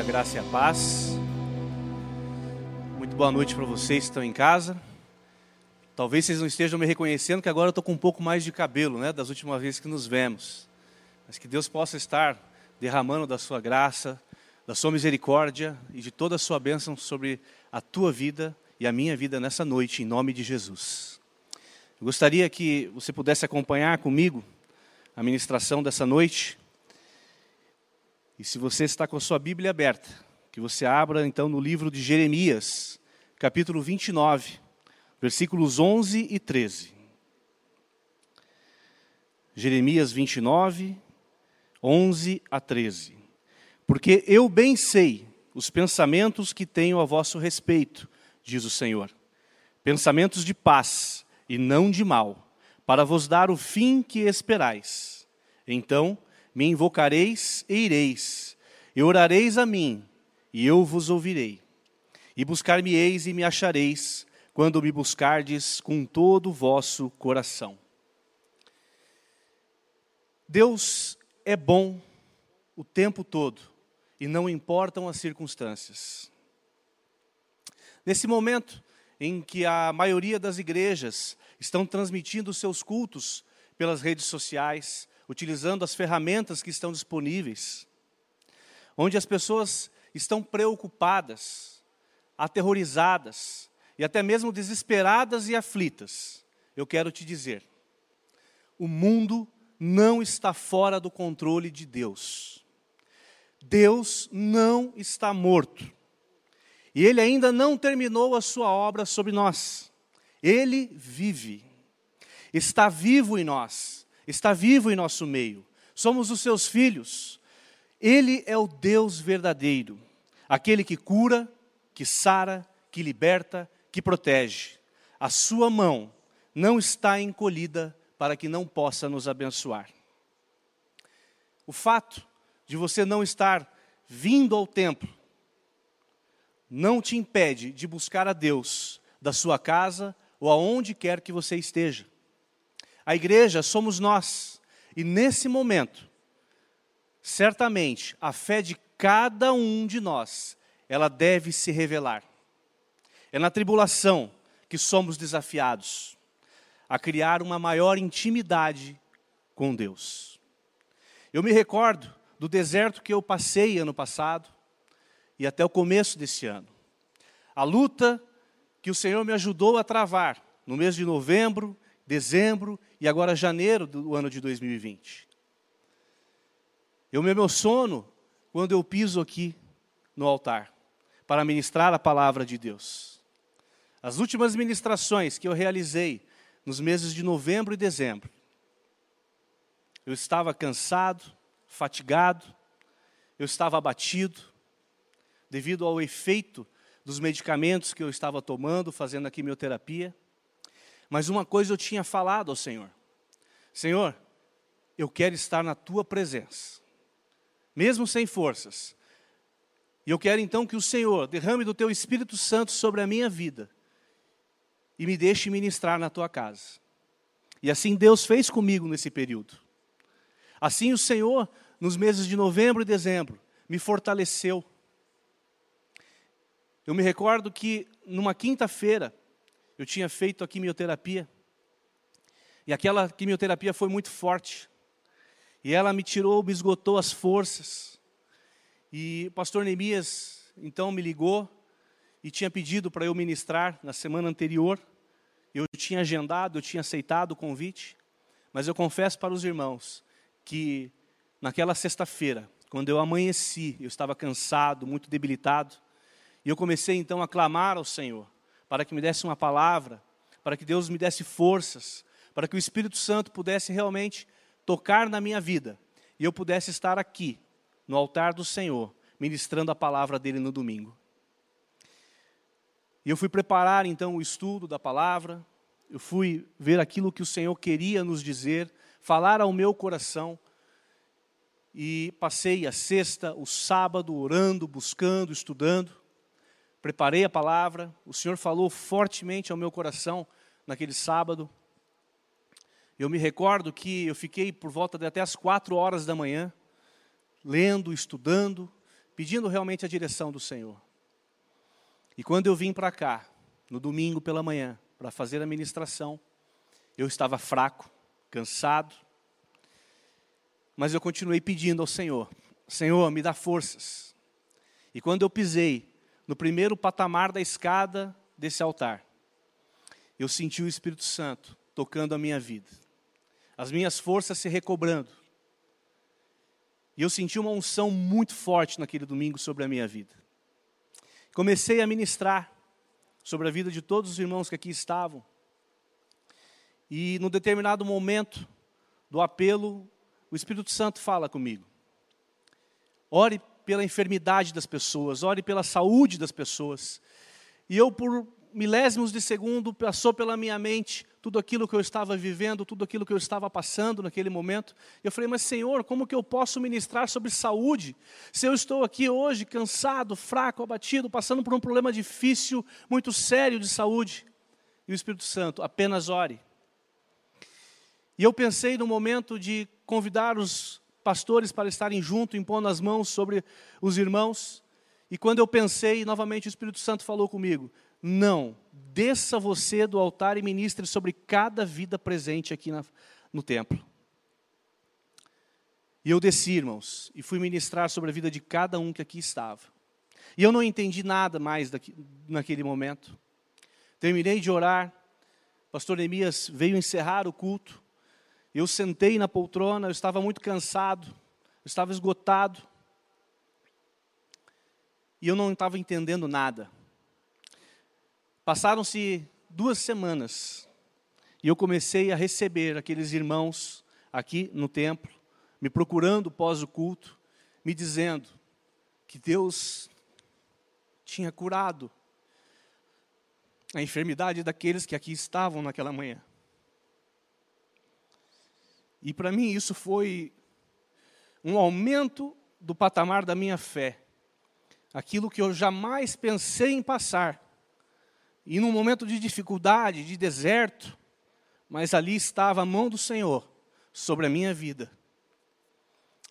a graça e a paz. Muito boa noite para vocês que estão em casa. Talvez vocês não estejam me reconhecendo, que agora eu estou com um pouco mais de cabelo, né, das últimas vezes que nos vemos. Mas que Deus possa estar derramando da sua graça, da sua misericórdia e de toda a sua bênção sobre a tua vida e a minha vida nessa noite, em nome de Jesus. Eu gostaria que você pudesse acompanhar comigo a ministração dessa noite. E se você está com a sua Bíblia aberta, que você abra então no livro de Jeremias, capítulo 29, versículos 11 e 13. Jeremias 29, 11 a 13. Porque eu bem sei os pensamentos que tenho a vosso respeito, diz o Senhor. Pensamentos de paz e não de mal, para vos dar o fim que esperais. Então, me invocareis e ireis, e orareis a mim, e eu vos ouvirei. E buscar-me-eis e me achareis, quando me buscardes com todo o vosso coração. Deus é bom o tempo todo, e não importam as circunstâncias. Nesse momento em que a maioria das igrejas estão transmitindo seus cultos pelas redes sociais, utilizando as ferramentas que estão disponíveis, onde as pessoas estão preocupadas, aterrorizadas e até mesmo desesperadas e aflitas. Eu quero te dizer, o mundo não está fora do controle de Deus. Deus não está morto. E Ele ainda não terminou a sua obra sobre nós. Ele vive. Está vivo em nós está vivo em nosso meio. Somos os seus filhos. Ele é o Deus verdadeiro, aquele que cura, que sara, que liberta, que protege. A sua mão não está encolhida para que não possa nos abençoar. O fato de você não estar vindo ao templo não te impede de buscar a Deus da sua casa ou aonde quer que você esteja. A igreja somos nós. E nesse momento, certamente, a fé de cada um de nós, ela deve se revelar. É na tribulação que somos desafiados a criar uma maior intimidade com Deus. Eu me recordo do deserto que eu passei ano passado e até o começo desse ano. A luta que o Senhor me ajudou a travar no mês de novembro dezembro e agora janeiro do ano de 2020. Eu me emociono quando eu piso aqui no altar para ministrar a palavra de Deus. As últimas ministrações que eu realizei nos meses de novembro e dezembro, eu estava cansado, fatigado, eu estava abatido, devido ao efeito dos medicamentos que eu estava tomando, fazendo a quimioterapia. Mas uma coisa eu tinha falado ao Senhor: Senhor, eu quero estar na tua presença, mesmo sem forças. E eu quero então que o Senhor derrame do teu Espírito Santo sobre a minha vida e me deixe ministrar na tua casa. E assim Deus fez comigo nesse período. Assim o Senhor, nos meses de novembro e dezembro, me fortaleceu. Eu me recordo que numa quinta-feira, eu tinha feito a quimioterapia. E aquela quimioterapia foi muito forte. E ela me tirou, me esgotou as forças. E o pastor Neemias então me ligou e tinha pedido para eu ministrar na semana anterior. Eu tinha agendado, eu tinha aceitado o convite. Mas eu confesso para os irmãos que naquela sexta-feira, quando eu amanheci, eu estava cansado, muito debilitado, e eu comecei então a clamar ao Senhor para que me desse uma palavra, para que Deus me desse forças, para que o Espírito Santo pudesse realmente tocar na minha vida e eu pudesse estar aqui, no altar do Senhor, ministrando a palavra dele no domingo. E eu fui preparar então o estudo da palavra, eu fui ver aquilo que o Senhor queria nos dizer, falar ao meu coração. E passei a sexta, o sábado, orando, buscando, estudando preparei a palavra, o Senhor falou fortemente ao meu coração naquele sábado. Eu me recordo que eu fiquei por volta de até as quatro horas da manhã, lendo, estudando, pedindo realmente a direção do Senhor. E quando eu vim para cá, no domingo pela manhã, para fazer a ministração, eu estava fraco, cansado, mas eu continuei pedindo ao Senhor: Senhor, me dá forças. E quando eu pisei no primeiro patamar da escada desse altar, eu senti o Espírito Santo tocando a minha vida, as minhas forças se recobrando. E eu senti uma unção muito forte naquele domingo sobre a minha vida. Comecei a ministrar sobre a vida de todos os irmãos que aqui estavam. E no determinado momento do apelo, o Espírito Santo fala comigo. Ore pela enfermidade das pessoas, ore pela saúde das pessoas. E eu, por milésimos de segundo, passou pela minha mente tudo aquilo que eu estava vivendo, tudo aquilo que eu estava passando naquele momento. Eu falei, mas Senhor, como que eu posso ministrar sobre saúde? Se eu estou aqui hoje cansado, fraco, abatido, passando por um problema difícil, muito sério de saúde. E o Espírito Santo, apenas ore. E eu pensei no momento de convidar os pastores para estarem junto, impondo as mãos sobre os irmãos. E quando eu pensei, novamente o Espírito Santo falou comigo: não, desça você do altar e ministre sobre cada vida presente aqui na, no templo. E eu desci, irmãos, e fui ministrar sobre a vida de cada um que aqui estava. E eu não entendi nada mais daqui, naquele momento. Terminei de orar, pastor Neemias veio encerrar o culto. Eu sentei na poltrona, eu estava muito cansado, eu estava esgotado. E eu não estava entendendo nada. Passaram-se duas semanas e eu comecei a receber aqueles irmãos aqui no templo, me procurando pós o culto, me dizendo que Deus tinha curado a enfermidade daqueles que aqui estavam naquela manhã. E para mim isso foi um aumento do patamar da minha fé. Aquilo que eu jamais pensei em passar. E num momento de dificuldade, de deserto, mas ali estava a mão do Senhor sobre a minha vida.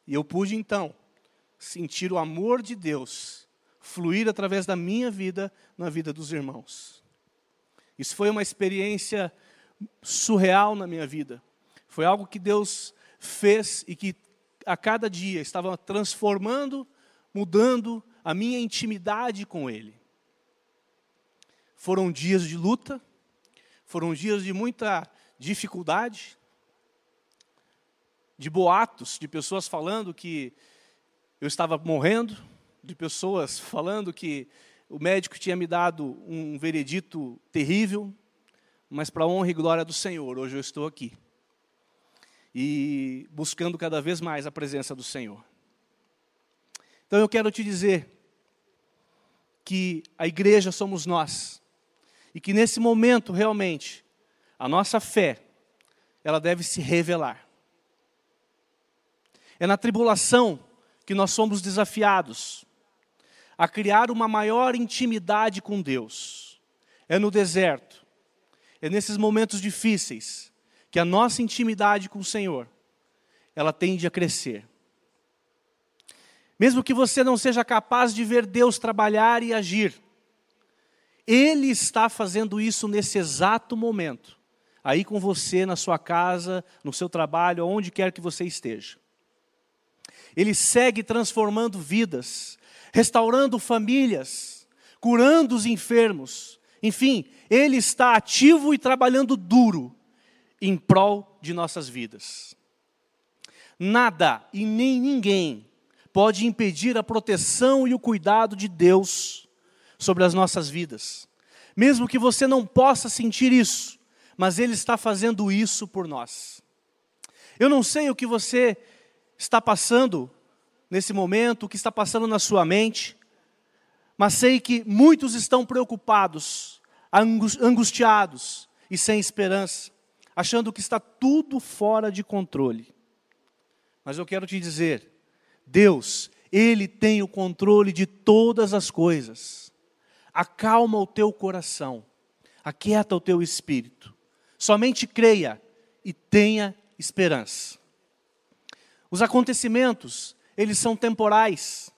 E eu pude então sentir o amor de Deus fluir através da minha vida na vida dos irmãos. Isso foi uma experiência surreal na minha vida. Foi algo que Deus fez e que a cada dia estava transformando, mudando a minha intimidade com Ele. Foram dias de luta, foram dias de muita dificuldade, de boatos, de pessoas falando que eu estava morrendo, de pessoas falando que o médico tinha me dado um veredito terrível, mas para a honra e glória do Senhor, hoje eu estou aqui e buscando cada vez mais a presença do Senhor. Então eu quero te dizer que a igreja somos nós e que nesse momento realmente a nossa fé ela deve se revelar. É na tribulação que nós somos desafiados a criar uma maior intimidade com Deus. É no deserto, é nesses momentos difíceis que a nossa intimidade com o Senhor, ela tende a crescer. Mesmo que você não seja capaz de ver Deus trabalhar e agir, Ele está fazendo isso nesse exato momento, aí com você, na sua casa, no seu trabalho, onde quer que você esteja. Ele segue transformando vidas, restaurando famílias, curando os enfermos. Enfim, Ele está ativo e trabalhando duro em prol de nossas vidas. Nada e nem ninguém pode impedir a proteção e o cuidado de Deus sobre as nossas vidas. Mesmo que você não possa sentir isso, mas Ele está fazendo isso por nós. Eu não sei o que você está passando nesse momento, o que está passando na sua mente, mas sei que muitos estão preocupados, angustiados e sem esperança achando que está tudo fora de controle. Mas eu quero te dizer, Deus, Ele tem o controle de todas as coisas. Acalma o teu coração, aquieta o teu espírito. Somente creia e tenha esperança. Os acontecimentos, eles são temporais,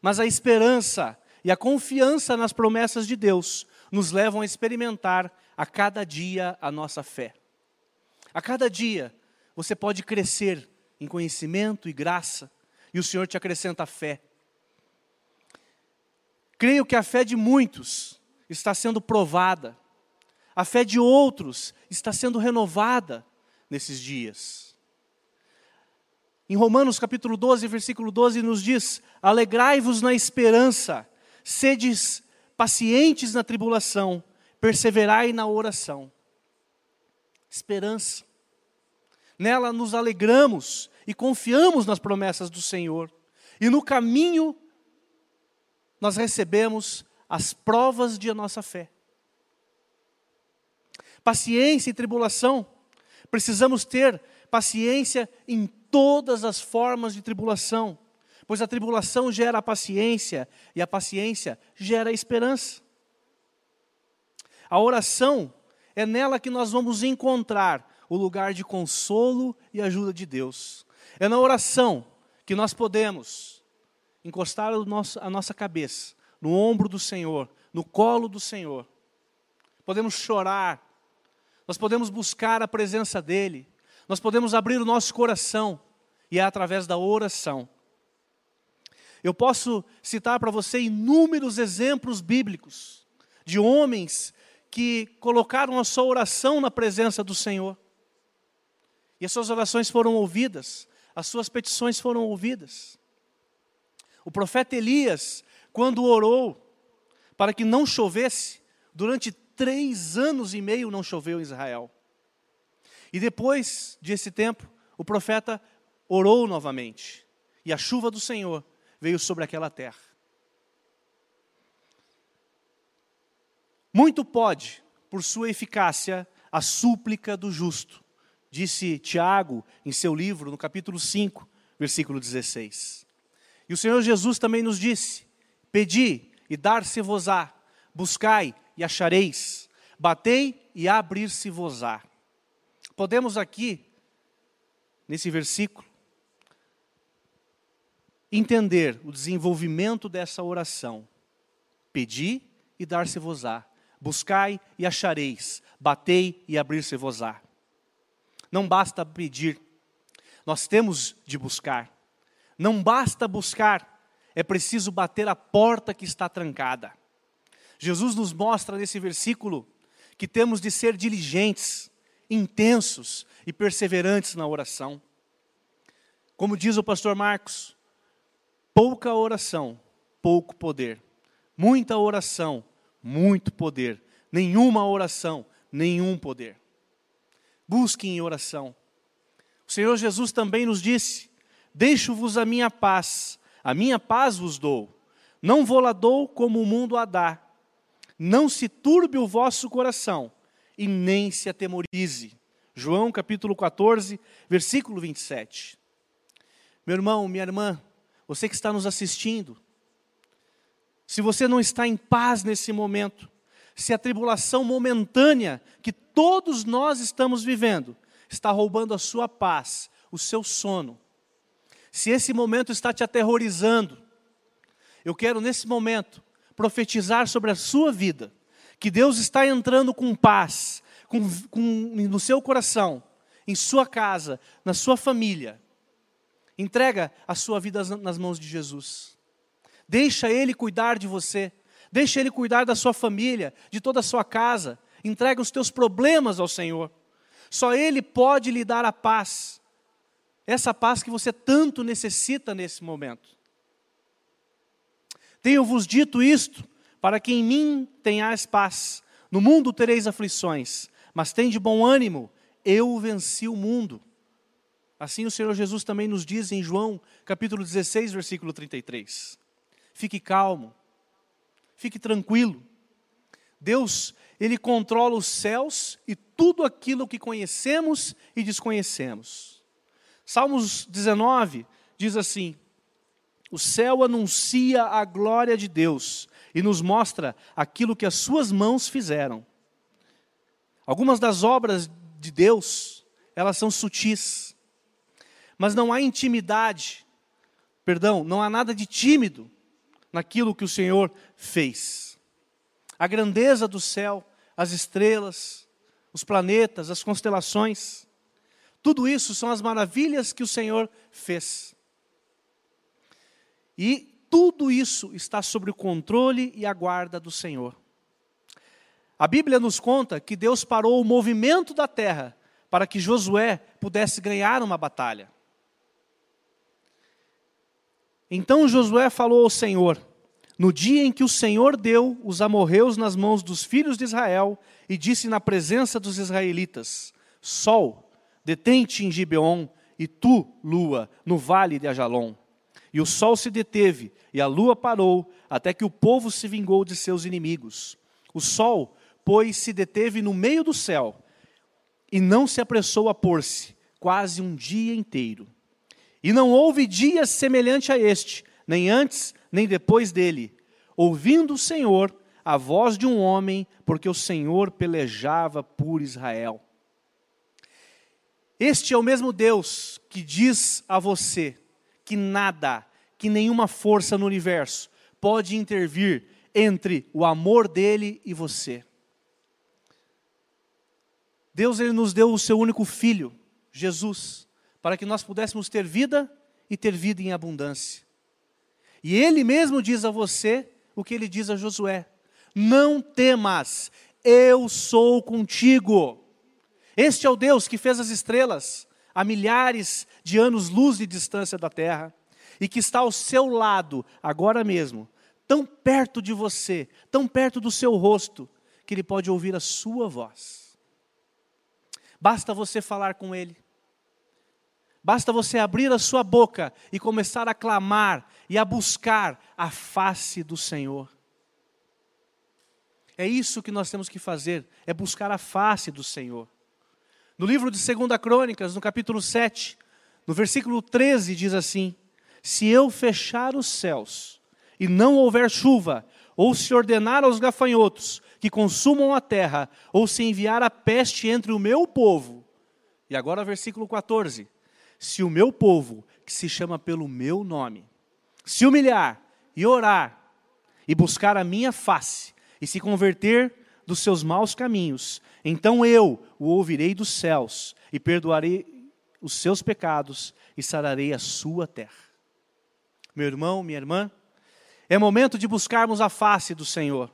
Mas a esperança e a confiança nas promessas de Deus nos levam a experimentar a cada dia a nossa fé. A cada dia você pode crescer em conhecimento e graça, e o Senhor te acrescenta fé. Creio que a fé de muitos está sendo provada, a fé de outros está sendo renovada nesses dias. Em Romanos capítulo 12, versículo 12, nos diz: Alegrai-vos na esperança, sedes pacientes na tribulação, perseverai na oração. Esperança. Nela nos alegramos e confiamos nas promessas do Senhor. E no caminho nós recebemos as provas de nossa fé. Paciência e tribulação. Precisamos ter paciência em todas as formas de tribulação, pois a tribulação gera a paciência e a paciência gera a esperança. A oração é nela que nós vamos encontrar o lugar de consolo e ajuda de Deus. É na oração que nós podemos encostar a nossa cabeça no ombro do Senhor, no colo do Senhor. Podemos chorar, nós podemos buscar a presença dEle, nós podemos abrir o nosso coração, e é através da oração. Eu posso citar para você inúmeros exemplos bíblicos de homens que colocaram a sua oração na presença do Senhor. E as suas orações foram ouvidas, as suas petições foram ouvidas. O profeta Elias, quando orou para que não chovesse, durante três anos e meio não choveu em Israel. E depois desse tempo, o profeta orou novamente, e a chuva do Senhor veio sobre aquela terra. Muito pode, por sua eficácia, a súplica do justo, disse Tiago em seu livro, no capítulo 5, versículo 16. E o Senhor Jesus também nos disse: Pedi e dar-se-vos-á, buscai e achareis, batei e abrir-se-vos-á. Podemos aqui, nesse versículo, entender o desenvolvimento dessa oração. Pedi e dar-se-vos-á, buscai e achareis, batei e abrir-se-vos-á. Não basta pedir, nós temos de buscar. Não basta buscar, é preciso bater a porta que está trancada. Jesus nos mostra nesse versículo que temos de ser diligentes, intensos e perseverantes na oração. Como diz o pastor Marcos, pouca oração, pouco poder. Muita oração, muito poder. Nenhuma oração, nenhum poder. Busquem em oração. O Senhor Jesus também nos disse: Deixo-vos a minha paz, a minha paz vos dou. Não vou lá dou como o mundo a dá. Não se turbe o vosso coração e nem se atemorize. João capítulo 14, versículo 27. Meu irmão, minha irmã, você que está nos assistindo, se você não está em paz nesse momento, se a tribulação momentânea que todos nós estamos vivendo está roubando a sua paz, o seu sono, se esse momento está te aterrorizando, eu quero nesse momento profetizar sobre a sua vida, que Deus está entrando com paz, com, com, no seu coração, em sua casa, na sua família. Entrega a sua vida nas mãos de Jesus. Deixa Ele cuidar de você. Deixa Ele cuidar da sua família, de toda a sua casa. Entrega os teus problemas ao Senhor. Só Ele pode lhe dar a paz. Essa paz que você tanto necessita nesse momento. Tenho-vos dito isto, para que em mim tenhais paz. No mundo tereis aflições, mas tem de bom ânimo, eu venci o mundo. Assim o Senhor Jesus também nos diz em João, capítulo 16, versículo 33. Fique calmo, fique tranquilo. Deus, Ele controla os céus e tudo aquilo que conhecemos e desconhecemos. Salmos 19 diz assim: O céu anuncia a glória de Deus e nos mostra aquilo que as suas mãos fizeram. Algumas das obras de Deus, elas são sutis, mas não há intimidade, perdão, não há nada de tímido naquilo que o Senhor fez. A grandeza do céu, as estrelas, os planetas, as constelações, tudo isso são as maravilhas que o Senhor fez. E tudo isso está sob o controle e a guarda do Senhor. A Bíblia nos conta que Deus parou o movimento da terra para que Josué pudesse ganhar uma batalha. Então Josué falou ao Senhor: No dia em que o Senhor deu os amorreus nas mãos dos filhos de Israel, e disse na presença dos israelitas: Sol, detente em Gibeon, e tu, lua, no vale de Ajalon. E o sol se deteve, e a lua parou, até que o povo se vingou de seus inimigos. O sol, pois, se deteve no meio do céu, e não se apressou a pôr-se, quase um dia inteiro. E não houve dia semelhante a este, nem antes, nem depois dele, ouvindo o Senhor a voz de um homem, porque o Senhor pelejava por Israel. Este é o mesmo Deus que diz a você que nada, que nenhuma força no universo pode intervir entre o amor dele e você. Deus ele nos deu o seu único filho, Jesus, para que nós pudéssemos ter vida e ter vida em abundância. E ele mesmo diz a você o que ele diz a Josué: Não temas, eu sou contigo. Este é o Deus que fez as estrelas a milhares de anos-luz de distância da terra e que está ao seu lado agora mesmo, tão perto de você, tão perto do seu rosto, que ele pode ouvir a sua voz. Basta você falar com ele. Basta você abrir a sua boca e começar a clamar e a buscar a face do Senhor. É isso que nós temos que fazer, é buscar a face do Senhor. No livro de 2 Crônicas, no capítulo 7, no versículo 13, diz assim: Se eu fechar os céus e não houver chuva, ou se ordenar aos gafanhotos que consumam a terra, ou se enviar a peste entre o meu povo. E agora, versículo 14: se o meu povo, que se chama pelo meu nome, se humilhar e orar, e buscar a minha face, e se converter dos seus maus caminhos, então eu o ouvirei dos céus, e perdoarei os seus pecados, e sararei a sua terra. Meu irmão, minha irmã, é momento de buscarmos a face do Senhor,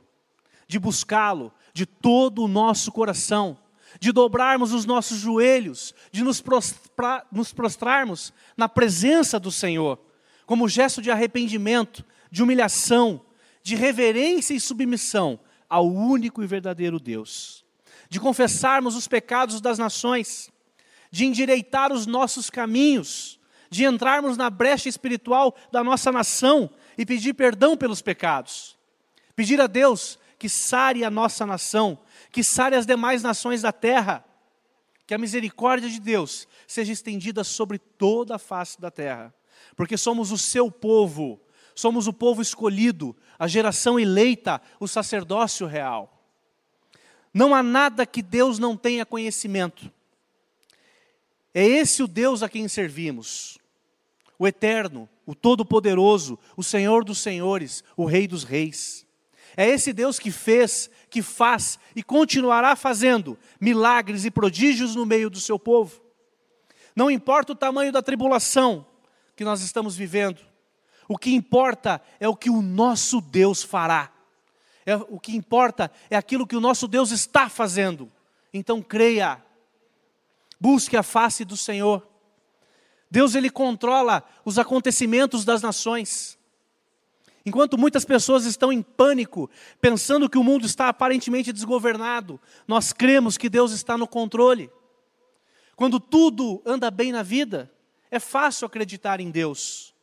de buscá-lo de todo o nosso coração de dobrarmos os nossos joelhos, de nos, prostrar, nos prostrarmos na presença do Senhor, como gesto de arrependimento, de humilhação, de reverência e submissão ao único e verdadeiro Deus, de confessarmos os pecados das nações, de endireitar os nossos caminhos, de entrarmos na brecha espiritual da nossa nação e pedir perdão pelos pecados, pedir a Deus que sare a nossa nação, que sare as demais nações da terra, que a misericórdia de Deus seja estendida sobre toda a face da terra, porque somos o seu povo, somos o povo escolhido, a geração eleita, o sacerdócio real. Não há nada que Deus não tenha conhecimento. É esse o Deus a quem servimos, o Eterno, o Todo-Poderoso, o Senhor dos Senhores, o Rei dos Reis. É esse Deus que fez, que faz e continuará fazendo milagres e prodígios no meio do seu povo. Não importa o tamanho da tribulação que nós estamos vivendo, o que importa é o que o nosso Deus fará. É, o que importa é aquilo que o nosso Deus está fazendo. Então creia, busque a face do Senhor. Deus ele controla os acontecimentos das nações. Enquanto muitas pessoas estão em pânico, pensando que o mundo está aparentemente desgovernado, nós cremos que Deus está no controle. Quando tudo anda bem na vida, é fácil acreditar em Deus.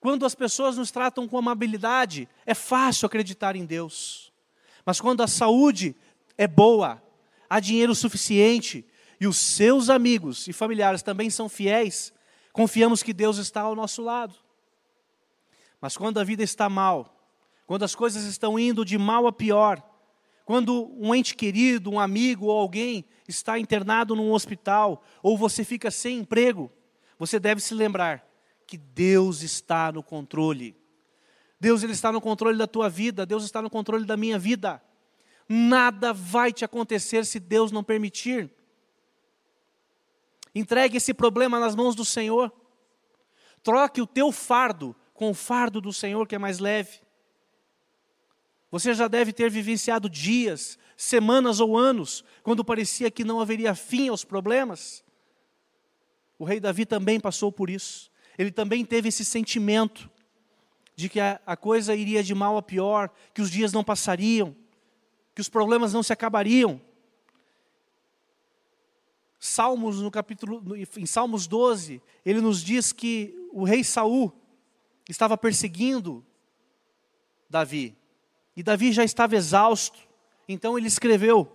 Quando as pessoas nos tratam com amabilidade, é fácil acreditar em Deus. Mas quando a saúde é boa, há dinheiro suficiente e os seus amigos e familiares também são fiéis, confiamos que Deus está ao nosso lado. Mas quando a vida está mal, quando as coisas estão indo de mal a pior, quando um ente querido, um amigo ou alguém está internado num hospital, ou você fica sem emprego, você deve se lembrar que Deus está no controle. Deus ele está no controle da tua vida, Deus está no controle da minha vida. Nada vai te acontecer se Deus não permitir. Entregue esse problema nas mãos do Senhor. Troque o teu fardo com o fardo do Senhor, que é mais leve. Você já deve ter vivenciado dias, semanas ou anos, quando parecia que não haveria fim aos problemas. O rei Davi também passou por isso. Ele também teve esse sentimento de que a, a coisa iria de mal a pior, que os dias não passariam, que os problemas não se acabariam. Salmos no capítulo em Salmos 12, ele nos diz que o rei Saul estava perseguindo Davi. E Davi já estava exausto. Então ele escreveu: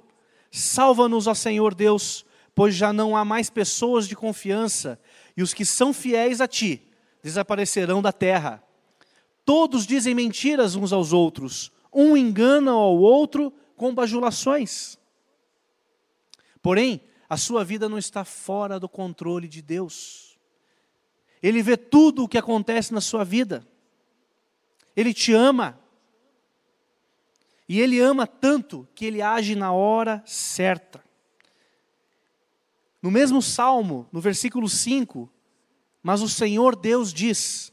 Salva-nos, ó Senhor Deus, pois já não há mais pessoas de confiança, e os que são fiéis a ti desaparecerão da terra. Todos dizem mentiras uns aos outros, um engana ao outro com bajulações. Porém, a sua vida não está fora do controle de Deus. Ele vê tudo o que acontece na sua vida. Ele te ama. E ele ama tanto que ele age na hora certa. No mesmo salmo, no versículo 5, mas o Senhor Deus diz: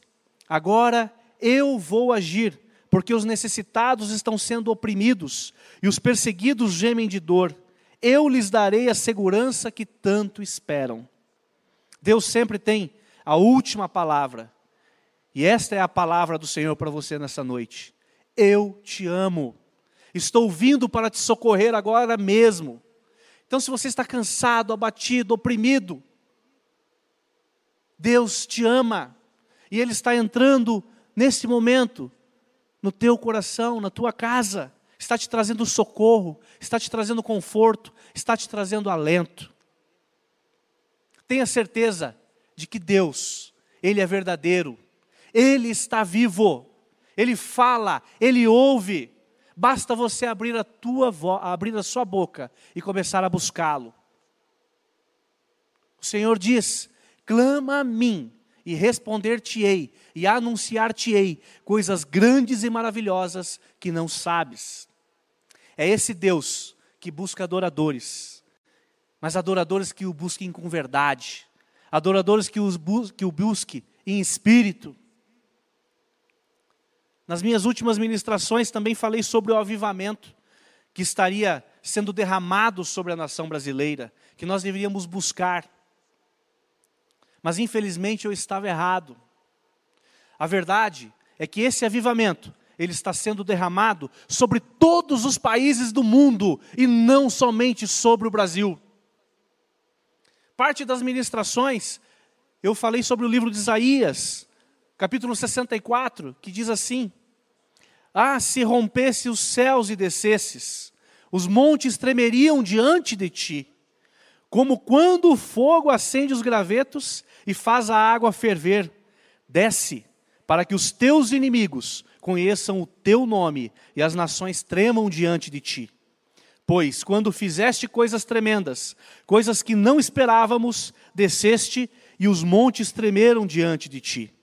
Agora eu vou agir, porque os necessitados estão sendo oprimidos e os perseguidos gemem de dor. Eu lhes darei a segurança que tanto esperam. Deus sempre tem a última palavra. E esta é a palavra do Senhor para você nessa noite. Eu te amo. Estou vindo para te socorrer agora mesmo. Então, se você está cansado, abatido, oprimido, Deus te ama e Ele está entrando nesse momento no teu coração, na tua casa, está te trazendo socorro, está te trazendo conforto, está te trazendo alento. Tenha certeza de que Deus, Ele é verdadeiro, Ele está vivo, Ele fala, Ele ouve, Basta você abrir a tua abrir a sua boca e começar a buscá-lo. O Senhor diz: clama a mim e responder-te-ei e anunciar-te-ei coisas grandes e maravilhosas que não sabes. É esse Deus que busca adoradores, mas adoradores que o busquem com verdade, adoradores que, os bu que o busquem em espírito. Nas minhas últimas ministrações também falei sobre o avivamento que estaria sendo derramado sobre a nação brasileira, que nós deveríamos buscar. Mas infelizmente eu estava errado. A verdade é que esse avivamento, ele está sendo derramado sobre todos os países do mundo e não somente sobre o Brasil. Parte das ministrações eu falei sobre o livro de Isaías, capítulo 64, que diz assim: Ah, se rompesse os céus e descesses, os montes tremeriam diante de ti, como quando o fogo acende os gravetos e faz a água ferver. Desce, para que os teus inimigos conheçam o teu nome e as nações tremam diante de ti. Pois, quando fizeste coisas tremendas, coisas que não esperávamos, desceste e os montes tremeram diante de ti.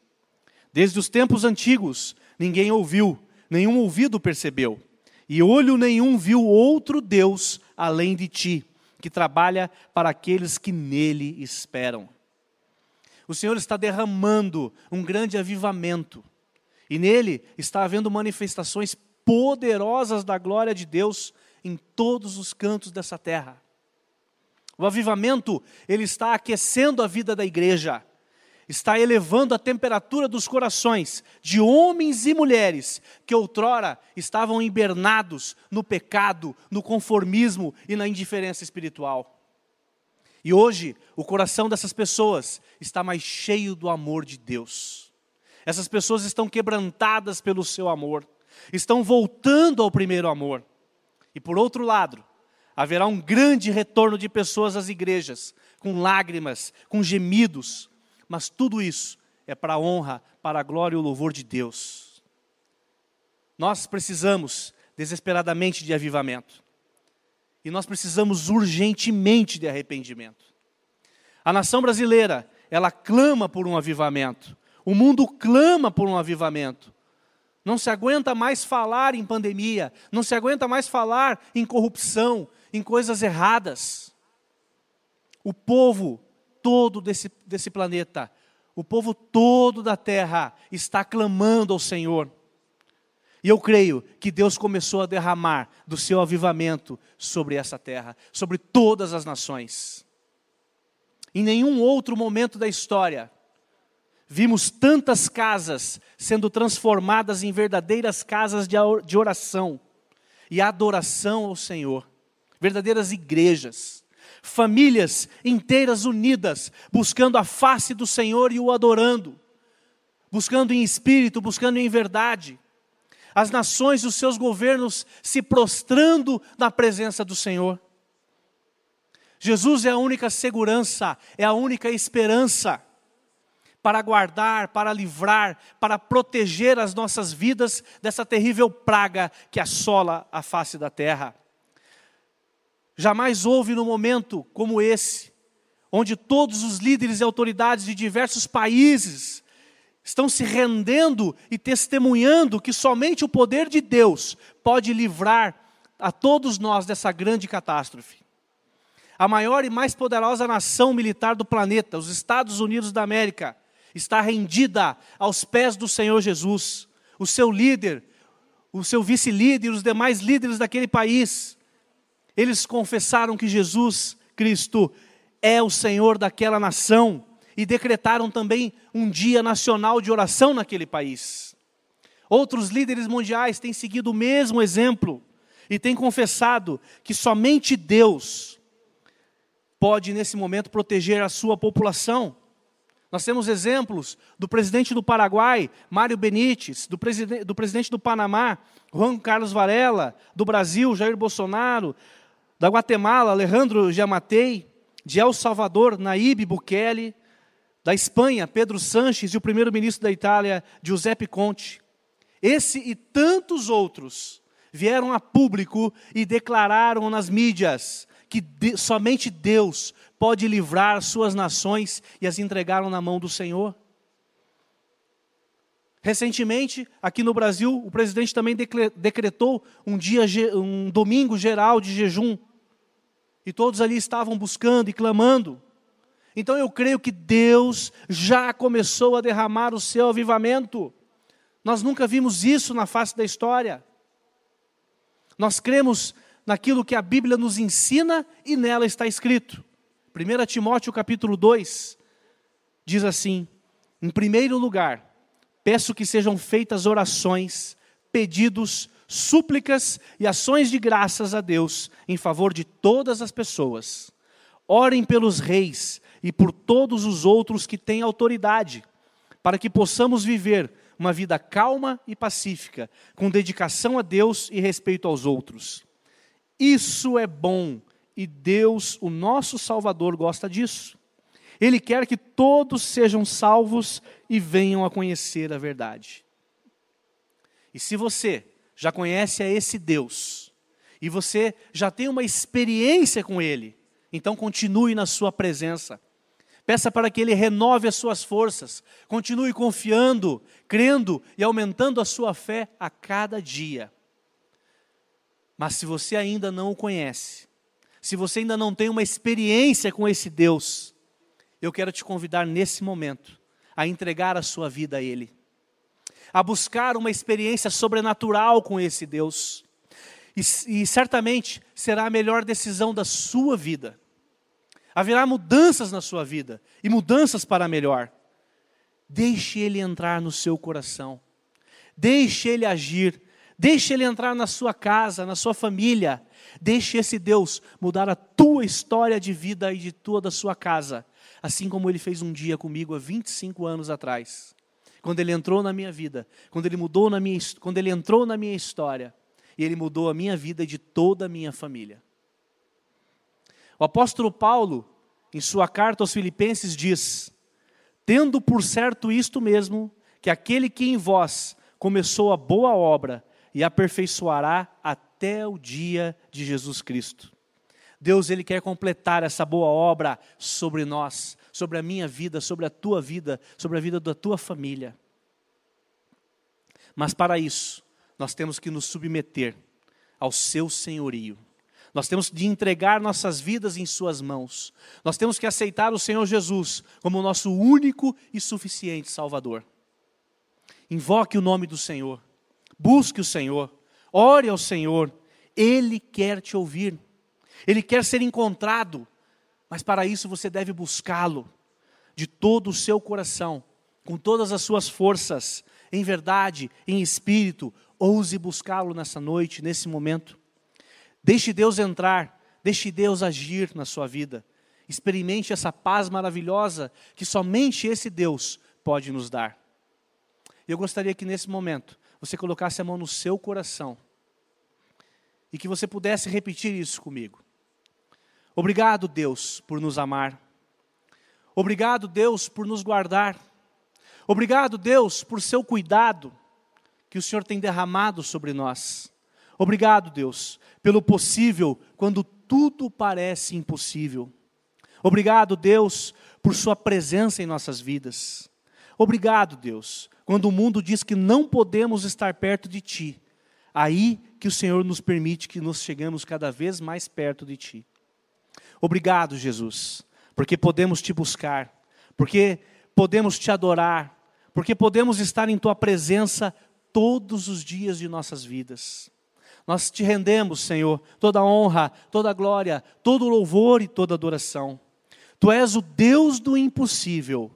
Desde os tempos antigos, ninguém ouviu, nenhum ouvido percebeu, e olho nenhum viu outro Deus além de ti, que trabalha para aqueles que nele esperam. O Senhor está derramando um grande avivamento, e nele está havendo manifestações poderosas da glória de Deus em todos os cantos dessa terra. O avivamento, ele está aquecendo a vida da igreja está elevando a temperatura dos corações de homens e mulheres que outrora estavam hibernados no pecado, no conformismo e na indiferença espiritual. E hoje, o coração dessas pessoas está mais cheio do amor de Deus. Essas pessoas estão quebrantadas pelo seu amor, estão voltando ao primeiro amor. E por outro lado, haverá um grande retorno de pessoas às igrejas, com lágrimas, com gemidos, mas tudo isso é para a honra, para a glória e o louvor de Deus. Nós precisamos desesperadamente de avivamento. E nós precisamos urgentemente de arrependimento. A nação brasileira, ela clama por um avivamento. O mundo clama por um avivamento. Não se aguenta mais falar em pandemia, não se aguenta mais falar em corrupção, em coisas erradas. O povo todo desse, desse planeta, o povo todo da terra está clamando ao Senhor. E eu creio que Deus começou a derramar do seu avivamento sobre essa terra, sobre todas as nações. Em nenhum outro momento da história, vimos tantas casas sendo transformadas em verdadeiras casas de oração e adoração ao Senhor, verdadeiras igrejas, famílias inteiras unidas, buscando a face do Senhor e o adorando, buscando em espírito, buscando em verdade. As nações e os seus governos se prostrando na presença do Senhor. Jesus é a única segurança, é a única esperança para guardar, para livrar, para proteger as nossas vidas dessa terrível praga que assola a face da terra. Jamais houve no momento como esse, onde todos os líderes e autoridades de diversos países estão se rendendo e testemunhando que somente o poder de Deus pode livrar a todos nós dessa grande catástrofe. A maior e mais poderosa nação militar do planeta, os Estados Unidos da América, está rendida aos pés do Senhor Jesus. O seu líder, o seu vice-líder, os demais líderes daquele país, eles confessaram que Jesus Cristo é o Senhor daquela nação e decretaram também um dia nacional de oração naquele país. Outros líderes mundiais têm seguido o mesmo exemplo e têm confessado que somente Deus pode, nesse momento, proteger a sua população. Nós temos exemplos do presidente do Paraguai, Mário Benítez, do, preside do presidente do Panamá, Juan Carlos Varela, do Brasil, Jair Bolsonaro, da Guatemala, Alejandro Giamatei, de El Salvador, Naíbe Bukele, da Espanha, Pedro Sanches e o primeiro-ministro da Itália, Giuseppe Conte. Esse e tantos outros vieram a público e declararam nas mídias que de, somente Deus pode livrar suas nações e as entregaram na mão do Senhor. Recentemente, aqui no Brasil, o presidente também decretou um dia, um domingo geral de jejum. E todos ali estavam buscando e clamando. Então eu creio que Deus já começou a derramar o seu avivamento. Nós nunca vimos isso na face da história. Nós cremos naquilo que a Bíblia nos ensina e nela está escrito. 1 Timóteo capítulo 2 diz assim: Em primeiro lugar, peço que sejam feitas orações, pedidos, súplicas e ações de graças a Deus em favor de todas as pessoas. Orem pelos reis e por todos os outros que têm autoridade, para que possamos viver uma vida calma e pacífica, com dedicação a Deus e respeito aos outros. Isso é bom e Deus, o nosso Salvador, gosta disso. Ele quer que todos sejam salvos e venham a conhecer a verdade. E se você já conhece a esse Deus, e você já tem uma experiência com Ele, então continue na Sua presença. Peça para que Ele renove as suas forças. Continue confiando, crendo e aumentando a sua fé a cada dia. Mas se você ainda não o conhece, se você ainda não tem uma experiência com esse Deus, eu quero te convidar nesse momento a entregar a sua vida a Ele, a buscar uma experiência sobrenatural com esse Deus, e, e certamente será a melhor decisão da sua vida. Haverá mudanças na sua vida e mudanças para melhor. Deixe Ele entrar no seu coração, deixe Ele agir, deixe Ele entrar na sua casa, na sua família, Deixe esse Deus mudar a tua história de vida e de toda a sua casa, assim como ele fez um dia comigo há 25 anos atrás. Quando ele entrou na minha vida, quando ele mudou na minha, quando ele entrou na minha história, e ele mudou a minha vida e de toda a minha família. O apóstolo Paulo, em sua carta aos Filipenses, diz: Tendo por certo isto mesmo, que aquele que em vós começou a boa obra e aperfeiçoará até o dia de Jesus Cristo. Deus ele quer completar essa boa obra sobre nós, sobre a minha vida, sobre a tua vida, sobre a vida da tua família. Mas para isso, nós temos que nos submeter ao seu senhorio. Nós temos de entregar nossas vidas em Suas mãos. Nós temos que aceitar o Senhor Jesus como o nosso único e suficiente Salvador. Invoque o nome do Senhor, busque o Senhor, ore ao Senhor, Ele quer te ouvir, Ele quer ser encontrado, mas para isso você deve buscá-lo de todo o seu coração, com todas as suas forças, em verdade, em espírito, ouse buscá-lo nessa noite, nesse momento. Deixe Deus entrar, deixe Deus agir na sua vida. Experimente essa paz maravilhosa que somente esse Deus pode nos dar. Eu gostaria que nesse momento você colocasse a mão no seu coração e que você pudesse repetir isso comigo. Obrigado, Deus, por nos amar. Obrigado, Deus, por nos guardar. Obrigado, Deus, por seu cuidado que o Senhor tem derramado sobre nós. Obrigado, Deus, pelo possível quando tudo parece impossível. Obrigado, Deus, por Sua presença em nossas vidas. Obrigado, Deus, quando o mundo diz que não podemos estar perto de Ti. Aí que o Senhor nos permite que nos chegamos cada vez mais perto de Ti. Obrigado, Jesus, porque podemos Te buscar, porque podemos Te adorar, porque podemos estar em Tua presença todos os dias de nossas vidas. Nós te rendemos, Senhor, toda honra, toda glória, todo louvor e toda adoração. Tu és o Deus do impossível.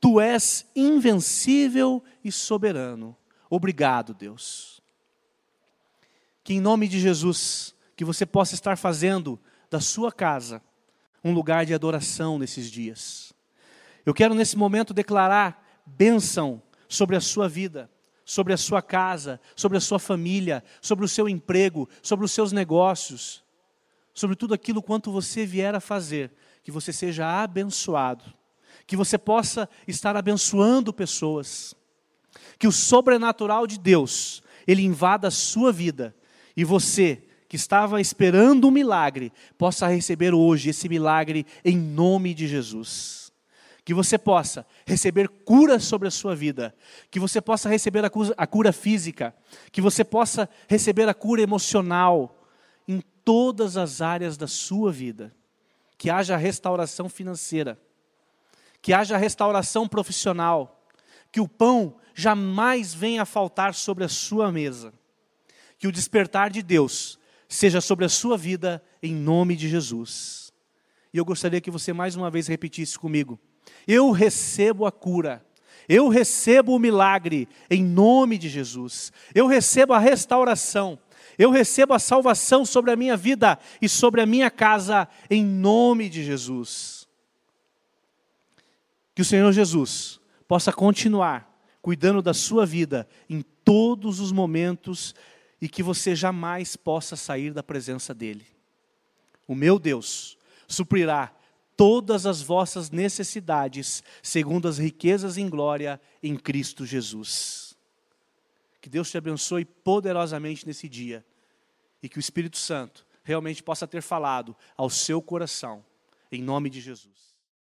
Tu és invencível e soberano. Obrigado, Deus. Que em nome de Jesus, que você possa estar fazendo da sua casa um lugar de adoração nesses dias. Eu quero nesse momento declarar bênção sobre a sua vida sobre a sua casa, sobre a sua família, sobre o seu emprego, sobre os seus negócios, sobre tudo aquilo quanto você vier a fazer, que você seja abençoado, que você possa estar abençoando pessoas, que o sobrenatural de Deus, ele invada a sua vida, e você, que estava esperando um milagre, possa receber hoje esse milagre em nome de Jesus. Que você possa receber cura sobre a sua vida, que você possa receber a cura, a cura física, que você possa receber a cura emocional em todas as áreas da sua vida, que haja restauração financeira, que haja restauração profissional, que o pão jamais venha a faltar sobre a sua mesa, que o despertar de Deus seja sobre a sua vida em nome de Jesus. E eu gostaria que você mais uma vez repetisse comigo eu recebo a cura. Eu recebo o milagre em nome de Jesus. Eu recebo a restauração. Eu recebo a salvação sobre a minha vida e sobre a minha casa em nome de Jesus. Que o Senhor Jesus possa continuar cuidando da sua vida em todos os momentos e que você jamais possa sair da presença dEle. O meu Deus suprirá todas as vossas necessidades, segundo as riquezas em glória em Cristo Jesus. Que Deus te abençoe poderosamente nesse dia e que o Espírito Santo realmente possa ter falado ao seu coração, em nome de Jesus.